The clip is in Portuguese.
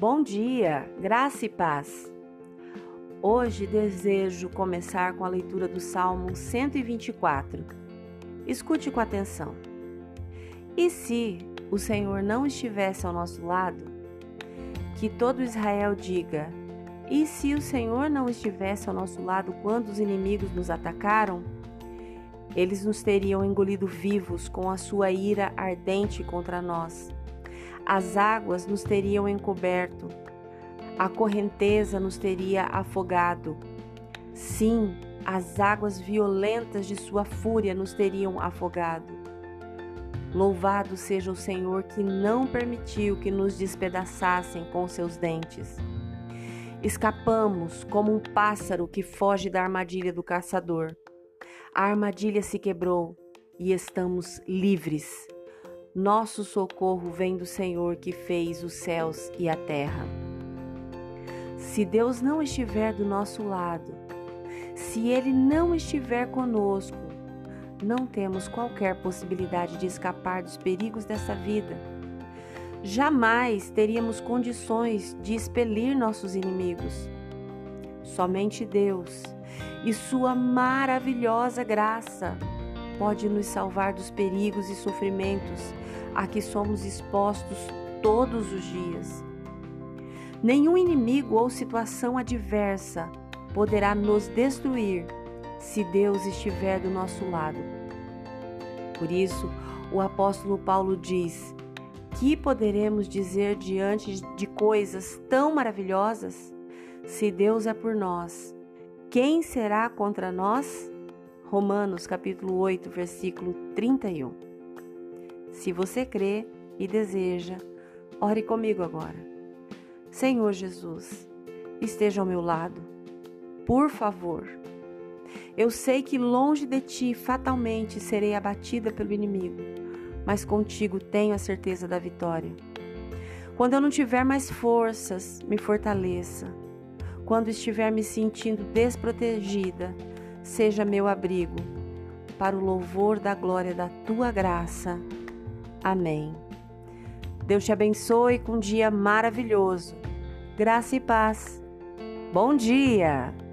Bom dia, graça e paz. Hoje desejo começar com a leitura do Salmo 124. Escute com atenção. E se o Senhor não estivesse ao nosso lado? Que todo Israel diga: E se o Senhor não estivesse ao nosso lado quando os inimigos nos atacaram? Eles nos teriam engolido vivos com a sua ira ardente contra nós as águas nos teriam encoberto, a correnteza nos teria afogado. Sim, as águas violentas de sua fúria nos teriam afogado. Louvado seja o Senhor que não permitiu que nos despedaçassem com seus dentes. Escapamos como um pássaro que foge da armadilha do caçador. A armadilha se quebrou e estamos livres. Nosso socorro vem do Senhor que fez os céus e a terra. Se Deus não estiver do nosso lado, se Ele não estiver conosco, não temos qualquer possibilidade de escapar dos perigos dessa vida. Jamais teríamos condições de expelir nossos inimigos. Somente Deus e Sua maravilhosa graça pode nos salvar dos perigos e sofrimentos a que somos expostos todos os dias. Nenhum inimigo ou situação adversa poderá nos destruir se Deus estiver do nosso lado. Por isso, o apóstolo Paulo diz: Que poderemos dizer diante de coisas tão maravilhosas? Se Deus é por nós, quem será contra nós? Romanos capítulo 8, versículo 31. Se você crê e deseja, ore comigo agora. Senhor Jesus, esteja ao meu lado, por favor. Eu sei que longe de ti fatalmente serei abatida pelo inimigo, mas contigo tenho a certeza da vitória. Quando eu não tiver mais forças, me fortaleça. Quando estiver me sentindo desprotegida, seja meu abrigo, para o louvor da glória da tua graça. Amém. Deus te abençoe com um dia maravilhoso. Graça e paz. Bom dia!